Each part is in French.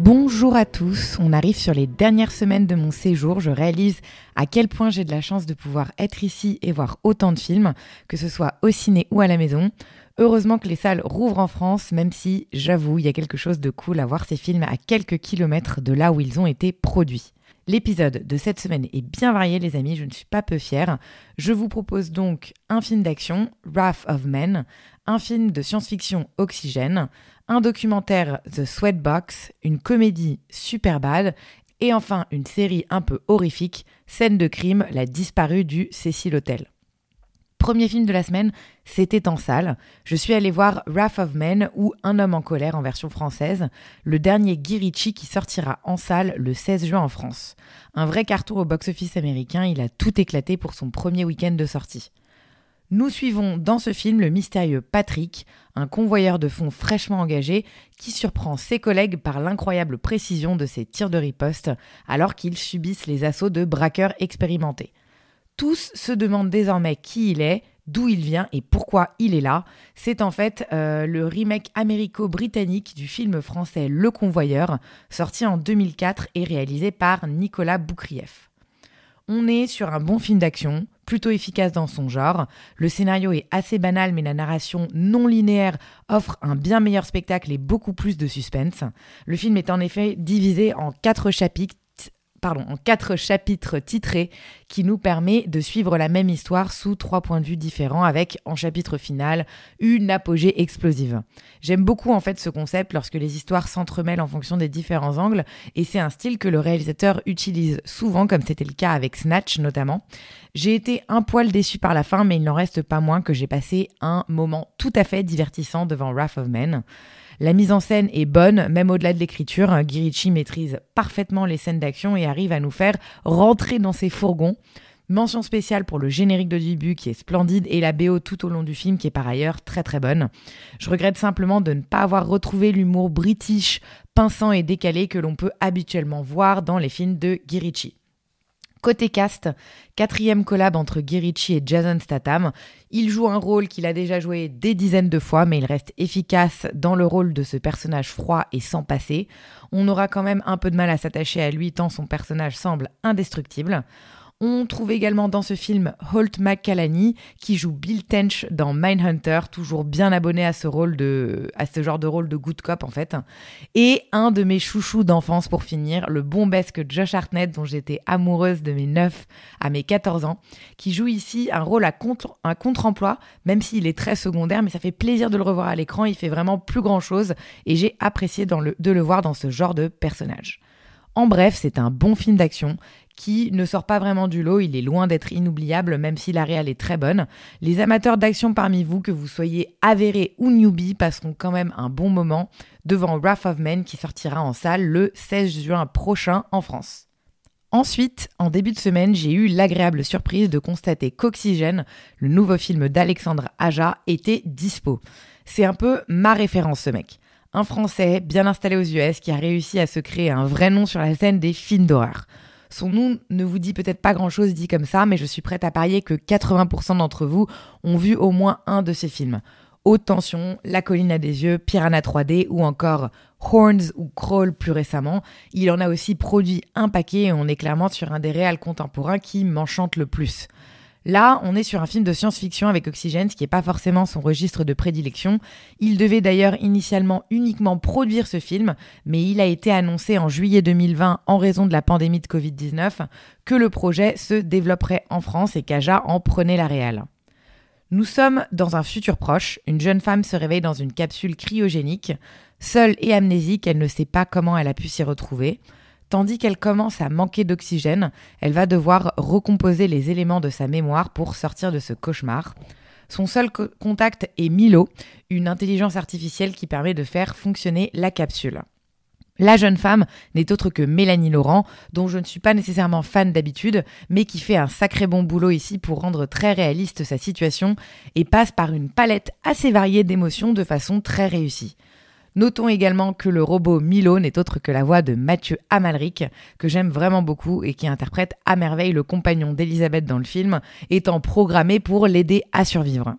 Bonjour à tous, on arrive sur les dernières semaines de mon séjour, je réalise à quel point j'ai de la chance de pouvoir être ici et voir autant de films, que ce soit au ciné ou à la maison. Heureusement que les salles rouvrent en France, même si, j'avoue, il y a quelque chose de cool à voir ces films à quelques kilomètres de là où ils ont été produits. L'épisode de cette semaine est bien varié, les amis, je ne suis pas peu fière. Je vous propose donc un film d'action, Wrath of Men, un film de science-fiction Oxygène, un documentaire The Sweatbox, une comédie super bad, et enfin une série un peu horrifique, Scène de crime, la disparue du Cecil Hotel. Premier film de la semaine, c'était en salle. Je suis allée voir Wrath of Men ou Un homme en colère en version française, le dernier Guy Ritchie qui sortira en salle le 16 juin en France. Un vrai carton au box-office américain, il a tout éclaté pour son premier week-end de sortie. Nous suivons dans ce film le mystérieux Patrick, un convoyeur de fonds fraîchement engagé qui surprend ses collègues par l'incroyable précision de ses tirs de riposte alors qu'ils subissent les assauts de braqueurs expérimentés. Tous se demandent désormais qui il est, d'où il vient et pourquoi il est là. C'est en fait euh, le remake américo-britannique du film français Le Convoyeur, sorti en 2004 et réalisé par Nicolas Boukrieff. On est sur un bon film d'action, plutôt efficace dans son genre. Le scénario est assez banal, mais la narration non linéaire offre un bien meilleur spectacle et beaucoup plus de suspense. Le film est en effet divisé en quatre chapitres pardon, en quatre chapitres titrés qui nous permet de suivre la même histoire sous trois points de vue différents avec en chapitre final une apogée explosive. J'aime beaucoup en fait ce concept lorsque les histoires s'entremêlent en fonction des différents angles et c'est un style que le réalisateur utilise souvent comme c'était le cas avec Snatch notamment. J'ai été un poil déçu par la fin mais il n'en reste pas moins que j'ai passé un moment tout à fait divertissant devant Wrath of Men. La mise en scène est bonne, même au-delà de l'écriture. Guy Ritchie maîtrise parfaitement les scènes d'action et arrive à nous faire rentrer dans ses fourgons. Mention spéciale pour le générique de début qui est splendide et la BO tout au long du film qui est par ailleurs très très bonne. Je regrette simplement de ne pas avoir retrouvé l'humour british, pinçant et décalé que l'on peut habituellement voir dans les films de Guy Ritchie. Côté cast, quatrième collab entre Guy Ritchie et Jason Statham. Il joue un rôle qu'il a déjà joué des dizaines de fois, mais il reste efficace dans le rôle de ce personnage froid et sans passé. On aura quand même un peu de mal à s'attacher à lui tant son personnage semble indestructible. On trouve également dans ce film Holt McCallany qui joue Bill Tench dans Mindhunter, toujours bien abonné à ce rôle de, à ce genre de rôle de good cop en fait. Et un de mes chouchous d'enfance pour finir, le bombesque Josh Hartnett dont j'étais amoureuse de mes 9 à mes 14 ans, qui joue ici un rôle à contre, un contre-emploi, même s'il est très secondaire, mais ça fait plaisir de le revoir à l'écran, il fait vraiment plus grand chose et j'ai apprécié de le voir dans ce genre de personnage. En bref, c'est un bon film d'action qui ne sort pas vraiment du lot, il est loin d'être inoubliable même si la réelle est très bonne. Les amateurs d'action parmi vous, que vous soyez avérés ou newbie, passeront quand même un bon moment devant Wrath of Men qui sortira en salle le 16 juin prochain en France. Ensuite, en début de semaine, j'ai eu l'agréable surprise de constater qu'Oxygène, le nouveau film d'Alexandre Aja, était dispo. C'est un peu ma référence ce mec. Un Français bien installé aux US qui a réussi à se créer un vrai nom sur la scène des films d'horreur. Son nom ne vous dit peut-être pas grand-chose dit comme ça, mais je suis prête à parier que 80% d'entre vous ont vu au moins un de ces films. Haute tension, La colline à des yeux, Piranha 3D ou encore Horns ou Crawl plus récemment. Il en a aussi produit un paquet et on est clairement sur un des réels contemporains qui m'enchante le plus. Là, on est sur un film de science-fiction avec Oxygène, ce qui n'est pas forcément son registre de prédilection. Il devait d'ailleurs initialement uniquement produire ce film, mais il a été annoncé en juillet 2020 en raison de la pandémie de Covid-19 que le projet se développerait en France et qu'Aja en prenait la réelle. Nous sommes dans un futur proche, une jeune femme se réveille dans une capsule cryogénique. Seule et amnésique, elle ne sait pas comment elle a pu s'y retrouver. Tandis qu'elle commence à manquer d'oxygène, elle va devoir recomposer les éléments de sa mémoire pour sortir de ce cauchemar. Son seul co- contact est Milo, une intelligence artificielle qui permet de faire fonctionner la capsule. La jeune femme n'est autre que Mélanie Laurent, dont je ne suis pas nécessairement fan d'habitude, mais qui fait un sacré bon boulot ici pour rendre très réaliste sa situation et passe par une palette assez variée d'émotions de façon très réussie. Notons également que le robot Milo n'est autre que la voix de Mathieu Amalric, que j'aime vraiment beaucoup et qui interprète à merveille le compagnon d'Elisabeth dans le film, étant programmé pour l'aider à survivre.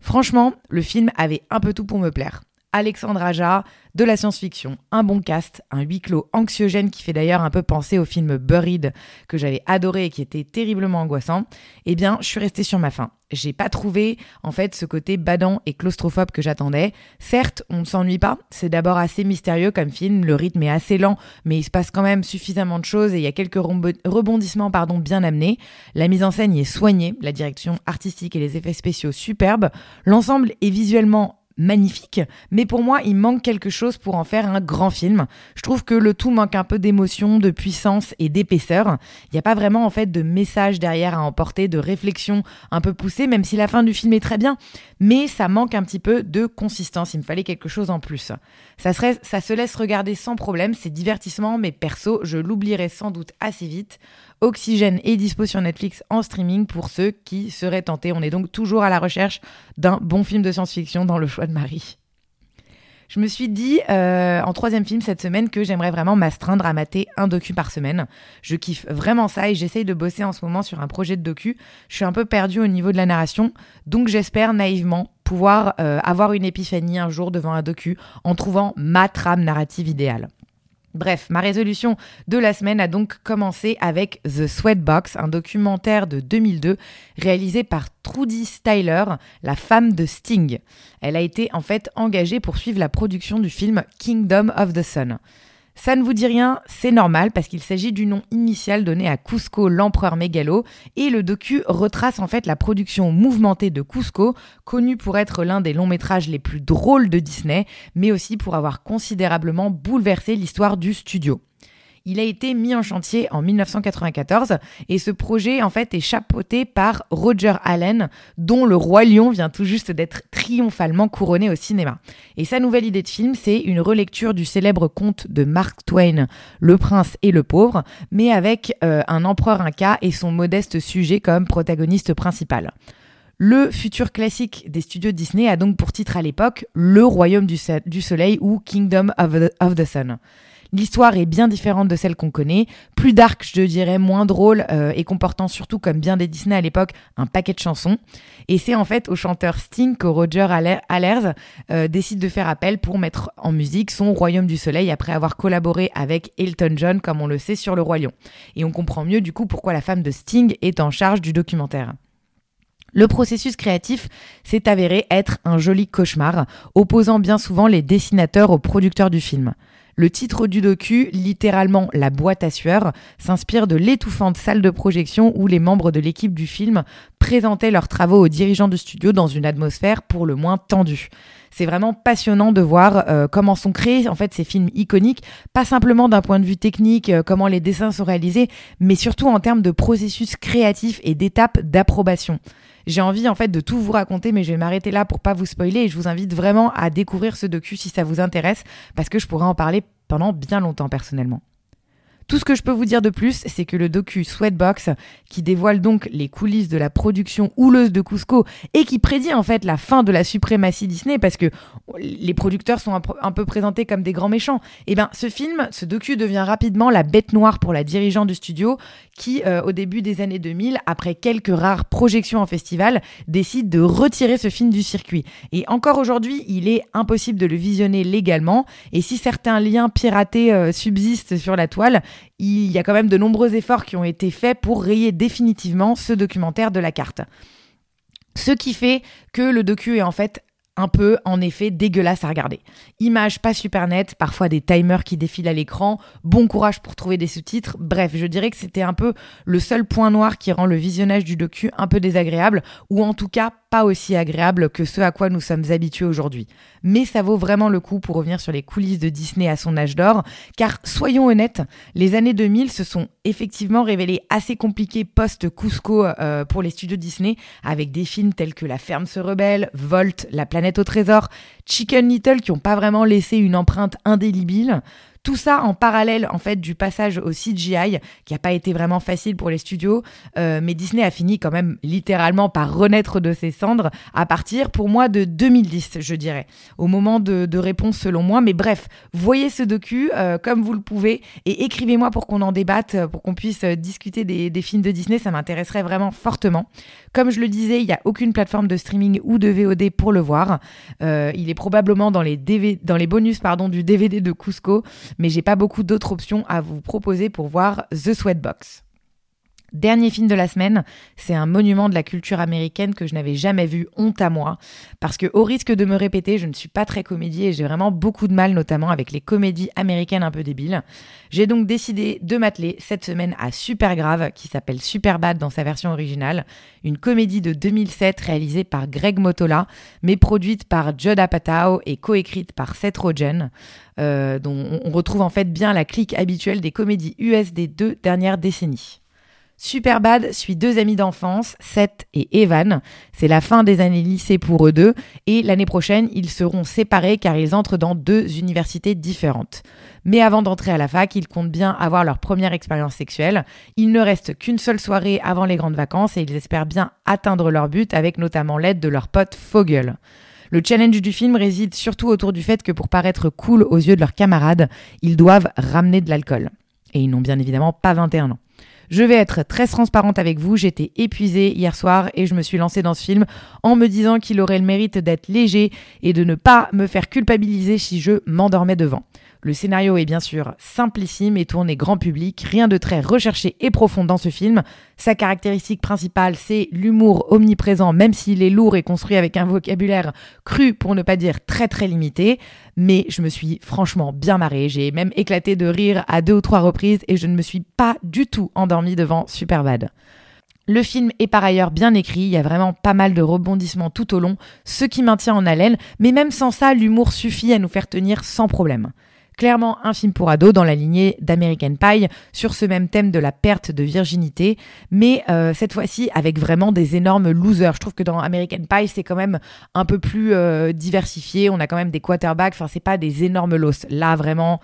Franchement, le film avait un peu tout pour me plaire. Alexandre Aja, de la science-fiction, un bon cast, un huis clos anxiogène qui fait d'ailleurs un peu penser au film Buried que j'avais adoré et qui était terriblement angoissant, eh bien, je suis restée sur ma faim. J'ai pas trouvé, en fait, ce côté badant et claustrophobe que j'attendais. Certes, on ne s'ennuie pas, c'est d'abord assez mystérieux comme film, le rythme est assez lent, mais il se passe quand même suffisamment de choses et il y a quelques rebondissements, pardon, bien amenés. La mise en scène y est soignée, la direction artistique et les effets spéciaux superbes. L'ensemble est visuellement magnifique, mais pour moi, il manque quelque chose pour en faire un grand film. Je trouve que le tout manque un peu d'émotion, de puissance et d'épaisseur. Il n'y a pas vraiment en fait de message derrière à emporter, de réflexion un peu poussée, même si la fin du film est très bien, mais ça manque un petit peu de consistance. Il me fallait quelque chose en plus. Ça, ça se laisse regarder sans problème, c'est divertissement, mais perso, je l'oublierai sans doute assez vite. Oxygène est dispo sur Netflix en streaming pour ceux qui seraient tentés. On est donc toujours à la recherche d'un bon film de science-fiction dans le choix de Marie. Je me suis dit euh, en troisième film cette semaine que j'aimerais vraiment m'astreindre à mater un docu par semaine. Je kiffe vraiment ça et j'essaye de bosser en ce moment sur un projet de docu. Je suis un peu perdue au niveau de la narration, donc j'espère naïvement pouvoir euh, avoir une épiphanie un jour devant un docu en trouvant ma trame narrative idéale. Bref, ma résolution de la semaine a donc commencé avec The Sweatbox, un documentaire de 2002 réalisé par Trudy Styler, la femme de Sting. Elle a été en fait engagée pour suivre la production du film Kingdom of the Sun. Ça ne vous dit rien, c'est normal parce qu'il s'agit du nom initial donné à Cusco, l'empereur mégalo, et le docu retrace en fait la production mouvementée de Cusco, connu pour être l'un des longs métrages les plus drôles de Disney, mais aussi pour avoir considérablement bouleversé l'histoire du studio. Il a été mis en chantier en 1994 et ce projet en fait est chapeauté par Roger Allen dont le roi lion vient tout juste d'être triomphalement couronné au cinéma. Et sa nouvelle idée de film, c'est une relecture du célèbre conte de Mark Twain, Le prince et le pauvre, mais avec euh, un empereur inca et son modeste sujet comme protagoniste principal. Le futur classique des studios Disney a donc pour titre à l'époque Le Royaume du, Soleil ou Kingdom of the Sun. L'histoire est bien différente de celle qu'on connaît, plus dark, je dirais, moins drôle euh, et comportant surtout, comme bien des Disney à l'époque, un paquet de chansons. Et c'est en fait au chanteur Sting que Roger Allers euh, décide de faire appel pour mettre en musique son Royaume du Soleil après avoir collaboré avec Elton John, comme on le sait, sur Le Roi Lion. Et on comprend mieux du coup pourquoi la femme de Sting est en charge du documentaire. Le processus créatif s'est avéré être un joli cauchemar, opposant bien souvent les dessinateurs aux producteurs du film. Le titre du docu, littéralement La boîte à sueur, s'inspire de l'étouffante salle de projection où les membres de l'équipe du film présentaient leurs travaux aux dirigeants du studio dans une atmosphère pour le moins tendue. C'est vraiment passionnant de voir euh, comment sont créés en fait ces films iconiques, pas simplement d'un point de vue technique, euh, comment les dessins sont réalisés, mais surtout en termes de processus créatif et d'étapes d'approbation. J'ai envie en fait de tout vous raconter, mais je vais m'arrêter là pour pas vous spoiler et je vous invite vraiment à découvrir ce docu si ça vous intéresse, parce que je pourrais en parler pendant bien longtemps personnellement. Tout ce que je peux vous dire de plus, c'est que le docu Sweatbox, qui dévoile donc les coulisses de la production houleuse de Cusco et qui prédit en fait la fin de la suprématie Disney, parce que les producteurs sont un peu présentés comme des grands méchants, et eh bien ce film, ce docu devient rapidement la bête noire pour la dirigeante du studio, qui euh, au début des années 2000, après quelques rares projections en festival, décide de retirer ce film du circuit. Et encore aujourd'hui, il est impossible de le visionner légalement, et si certains liens piratés euh, subsistent sur la toile, il y a quand même de nombreux efforts qui ont été faits pour rayer définitivement ce documentaire de la carte. Ce qui fait que le docu est en fait un peu en effet dégueulasse à regarder. Images pas super nettes, parfois des timers qui défilent à l'écran, bon courage pour trouver des sous-titres, bref, je dirais que c'était un peu le seul point noir qui rend le visionnage du docu un peu désagréable, ou en tout cas pas aussi agréable que ce à quoi nous sommes habitués aujourd'hui. Mais ça vaut vraiment le coup pour revenir sur les coulisses de Disney à son âge d'or, car soyons honnêtes, les années 2000 se sont effectivement révélées assez compliquées post-Cusco euh, pour les studios Disney, avec des films tels que La ferme se rebelle, Volt, La planète au trésor, Chicken Little qui n'ont pas vraiment laissé une empreinte indélébile. Tout ça en parallèle en fait du passage au CGI qui n'a pas été vraiment facile pour les studios, euh, mais Disney a fini quand même littéralement par renaître de ses cendres à partir pour moi de 2010 je dirais, au moment de, réponse selon moi. Mais bref, voyez ce docu euh, comme vous le pouvez et écrivez-moi pour qu'on en débatte, pour qu'on puisse discuter des, des films de Disney, ça m'intéresserait vraiment fortement. Comme je le disais, il n'y a aucune plateforme de streaming ou de VOD pour le voir. Euh, il est probablement dans les, dans les bonus pardon, du DVD de Cusco, mais j'ai pas beaucoup d'autres options à vous proposer pour voir The Sweatbox. Dernier film de la semaine, c'est un monument de la culture américaine que je n'avais jamais vu, honte à moi, parce que au risque de me répéter, je ne suis pas très comédie et j'ai vraiment beaucoup de mal, notamment avec les comédies américaines un peu débiles. J'ai donc décidé de m'atteler cette semaine à Super Grave, qui s'appelle Super Bad dans sa version originale, une comédie de 2007 réalisée par Greg Motola, mais produite par Judd Apatow et coécrite par Seth Rogen, euh, dont on retrouve en fait bien la clique habituelle des comédies US des deux dernières décennies. Superbad suit deux amis d'enfance, Seth et Evan. C'est la fin des années lycée pour eux deux et l'année prochaine, ils seront séparés car ils entrent dans deux universités différentes. Mais avant d'entrer à la fac, ils comptent bien avoir leur première expérience sexuelle. Il ne reste qu'une seule soirée avant les grandes vacances et ils espèrent bien atteindre leur but avec notamment l'aide de leur pote Fogel. Le challenge du film réside surtout autour du fait que pour paraître cool aux yeux de leurs camarades, ils doivent ramener de l'alcool. Et ils n'ont bien évidemment pas 21 ans. Je vais être très transparente avec vous, j'étais épuisée hier soir et je me suis lancée dans ce film en me disant qu'il aurait le mérite d'être léger et de ne pas me faire culpabiliser si je m'endormais devant. Le scénario est bien sûr simplissime et tourné grand public, rien de très recherché et profond dans ce film. Sa caractéristique principale, c'est l'humour omniprésent, même s'il est lourd et construit avec un vocabulaire cru pour ne pas dire très très limité. Mais je me suis franchement bien marrée, j'ai même éclaté de rire à deux ou trois reprises et je ne me suis pas du tout endormie devant Superbad. Le film est par ailleurs bien écrit, il y a vraiment pas mal de rebondissements tout au long, ce qui maintient en haleine, mais même sans ça, l'humour suffit à nous faire tenir sans problème. Clairement un film pour ados dans la lignée d'American Pie sur ce même thème de la perte de virginité, mais euh, cette fois-ci avec vraiment des énormes losers. Je trouve que dans American Pie c'est quand même un peu plus euh, diversifié, on a quand même des quarterbacks, enfin c'est pas des énormes losses. Là vraiment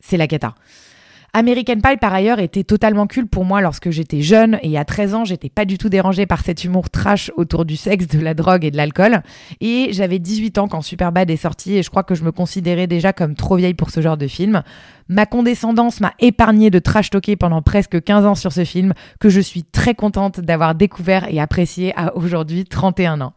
c'est la cata. American Pie, par ailleurs, était totalement cool pour moi lorsque j'étais jeune et à 13 ans, j'étais pas du tout dérangée par cet humour trash autour du sexe, de la drogue et de l'alcool. Et j'avais 18 ans quand Superbad est sorti et je crois que je me considérais déjà comme trop vieille pour ce genre de film. Ma condescendance m'a épargné de trash talker pendant presque 15 ans sur ce film que je suis très contente d'avoir découvert et apprécié à aujourd'hui 31 ans.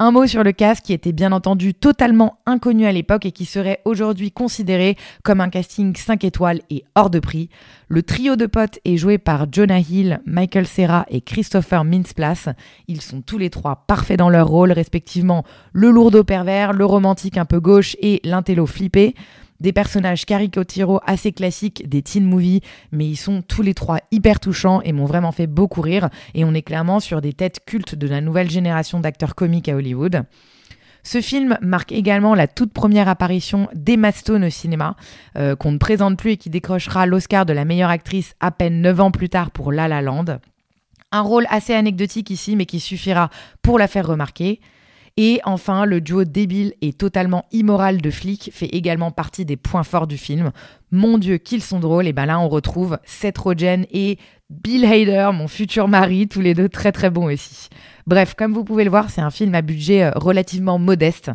Un mot sur le cast qui était bien entendu totalement inconnu à l'époque et qui serait aujourd'hui considéré comme un casting 5 étoiles et hors de prix. Le trio de potes est joué par Jonah Hill, Michael Serra et Christopher Mintz-Plasse. Ils sont tous les trois parfaits dans leur rôle, respectivement le lourdeau pervers, le romantique un peu gauche et l'intello flippé des personnages caricaturaux assez classiques des teen movies, mais ils sont tous les trois hyper touchants et m'ont vraiment fait beaucoup rire. Et on est clairement sur des têtes cultes de la nouvelle génération d'acteurs comiques à Hollywood. Ce film marque également la toute première apparition d'Emma Stone au cinéma, euh, qu'on ne présente plus et qui décrochera l'Oscar de la meilleure actrice à peine 9 ans plus tard pour La La Land. Un rôle assez anecdotique ici, mais qui suffira pour la faire remarquer. Et enfin, le duo débile et totalement immoral de flics fait également partie des points forts du film. Mon Dieu, qu'ils sont drôles. Et ben là, on retrouve Seth Rogen et Bill Hader, mon futur mari, tous les deux très très bons aussi. Bref, comme vous pouvez le voir, c'est un film à budget euh, relativement modeste.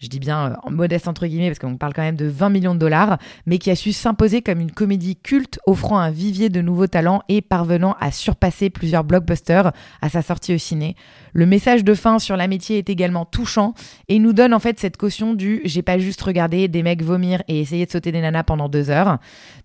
Je dis bien euh, modeste entre guillemets parce qu'on parle quand même de 20 millions de dollars, mais qui a su s'imposer comme une comédie culte offrant un vivier de nouveaux talents et parvenant à surpasser plusieurs blockbusters à sa sortie au ciné. Le message de fin sur l'amitié est également touchant et nous donne en fait cette caution du j'ai pas juste regardé des mecs vomir et essayer de sauter des nanas pendant deux heures,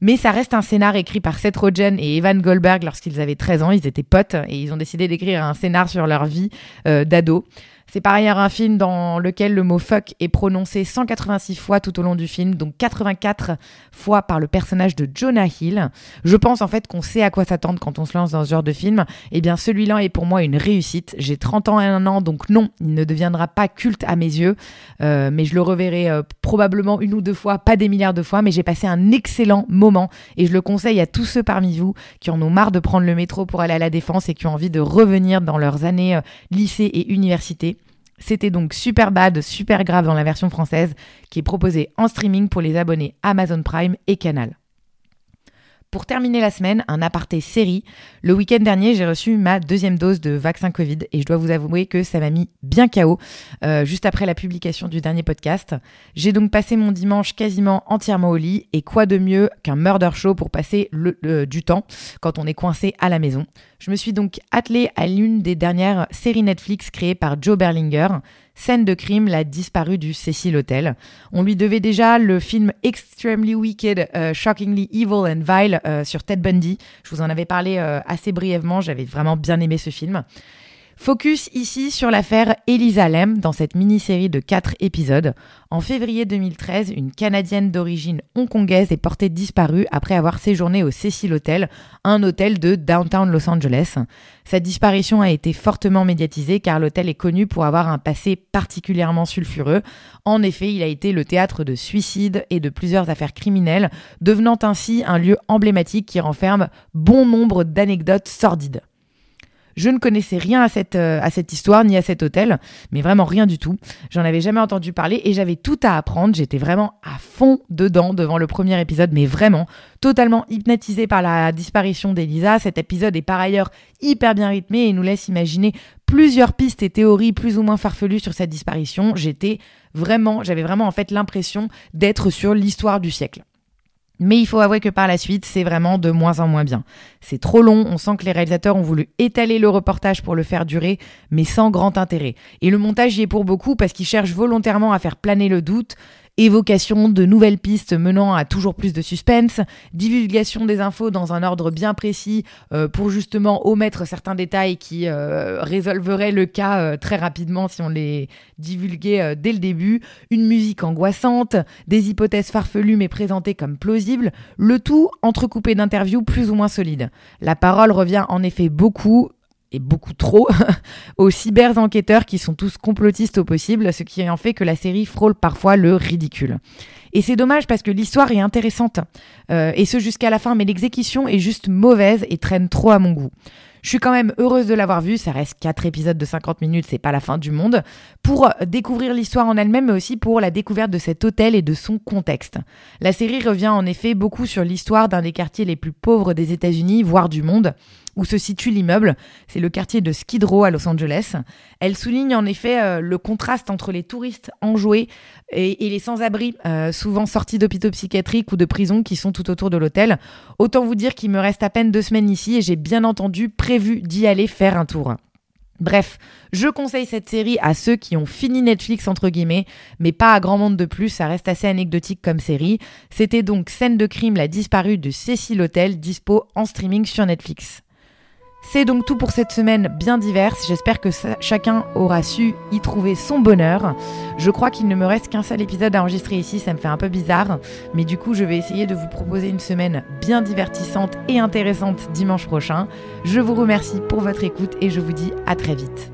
mais ça reste un scénar écrit par Seth Rogen et Evan Goldberg lorsqu'ils avaient 13 ans, ils étaient potes et ils ont décidé d'écrire un scénar sur leur vie euh, d'ado. C'est par ailleurs un film dans lequel le mot fuck est prononcé 186 fois tout au long du film, donc 84 fois par le personnage de Jonah Hill. Je pense en fait qu'on sait à quoi s'attendre quand on se lance dans ce genre de film. Eh bien, celui-là est pour moi une réussite. J'ai 30 ans et un an, donc non, il ne deviendra pas culte à mes yeux, euh, mais je le reverrai euh, probablement une ou deux fois, pas des milliards de fois, mais j'ai passé un excellent moment et je le conseille à tous ceux parmi vous qui en ont marre de prendre le métro pour aller à la défense et qui ont envie de revenir dans leurs années euh, lycée et université C'était donc super bad, super grave dans la version française, qui est proposée en streaming pour les abonnés Amazon Prime et Canal. Pour terminer la semaine, un aparté série. Le week-end dernier, j'ai reçu ma deuxième dose de vaccin Covid et je dois vous avouer que ça m'a mis bien KO euh, juste après la publication du dernier podcast. J'ai donc passé mon dimanche quasiment entièrement au lit et quoi de mieux qu'un murder show pour passer le, du temps quand on est coincé à la maison. Je me suis donc attelée à l'une des dernières séries Netflix créées par Joe Berlinger. Scène de crime, la disparue du Cecil Hotel. On lui devait déjà le film Extremely Wicked, euh, Shockingly Evil and Vile euh, sur Ted Bundy. Je vous en avais parlé euh, assez brièvement, j'avais vraiment bien aimé ce film. Focus ici sur l'affaire Elisa Lem dans cette mini-série de 4 épisodes. En février 2013, une Canadienne d'origine hongkongaise est portée disparue après avoir séjourné au Cecil Hotel, un hôtel de downtown Los Angeles. Sa disparition a été fortement médiatisée car l'hôtel est connu pour avoir un passé particulièrement sulfureux. En effet, il a été le théâtre de suicides et de plusieurs affaires criminelles, devenant ainsi un lieu emblématique qui renferme bon nombre d'anecdotes sordides. Je ne connaissais rien à cette, euh, à cette histoire ni à cet hôtel, mais vraiment rien du tout. J'en avais jamais entendu parler et j'avais tout à apprendre. J'étais vraiment à fond dedans devant le premier épisode, mais vraiment totalement hypnotisée par la disparition d'Elisa. Cet épisode est par ailleurs hyper bien rythmé et nous laisse imaginer plusieurs pistes et théories plus ou moins farfelues sur cette disparition. J'étais vraiment, j'avais vraiment en fait l'impression d'être sur l'histoire du siècle. Mais il faut avouer que par la suite, c'est vraiment de moins en moins bien. C'est trop long, on sent que les réalisateurs ont voulu étaler le reportage pour le faire durer, mais sans grand intérêt. Et le montage y est pour beaucoup parce qu'ils cherchent volontairement à faire planer le doute, évocation de nouvelles pistes menant à toujours plus de suspense, divulgation des infos dans un ordre bien précis euh, pour justement omettre certains détails qui euh, résolveraient le cas euh, très rapidement si on les divulguait dès le début, une musique angoissante, des hypothèses farfelues mais présentées comme plausibles, le tout entrecoupé d'interviews plus ou moins solides. La parole revient en effet beaucoup et beaucoup trop aux cyber-enquêteurs qui sont tous complotistes au possible, ce qui en fait que la série frôle parfois le ridicule. Et c'est dommage parce que l'histoire est intéressante, euh, et ce jusqu'à la fin, mais l'exécution est juste mauvaise et traîne trop à mon goût. Je suis quand même heureuse de l'avoir vu, ça reste 4 épisodes de 50 minutes, c'est pas la fin du monde, pour découvrir l'histoire en elle-même, mais aussi pour la découverte de cet hôtel et de son contexte. La série revient en effet beaucoup sur l'histoire d'un des quartiers les plus pauvres des États-Unis, voire du monde, où se situe l'immeuble. C'est le quartier de Skid Row à Los Angeles. Elle souligne en effet euh, le contraste entre les touristes enjoués et, les sans-abri, euh, souvent sortis d'hôpitaux psychiatriques ou de prisons qui sont tout autour de l'hôtel. Autant vous dire qu'il me reste à peine deux semaines ici et j'ai bien entendu prévu d'y aller faire un tour. Bref, je conseille cette série à ceux qui ont fini Netflix entre guillemets, mais pas à grand monde de plus, ça reste assez anecdotique comme série. C'était donc Scène de crime, la disparue de Cécile Hotel, dispo en streaming sur Netflix. C'est donc tout pour cette semaine bien diverse. J'espère que chacun aura su y trouver son bonheur. Je crois qu'il ne me reste qu'un seul épisode à enregistrer ici, ça me fait un peu bizarre. Mais du coup, je vais essayer de vous proposer une semaine bien divertissante et intéressante dimanche prochain. Je vous remercie pour votre écoute et je vous dis à très vite.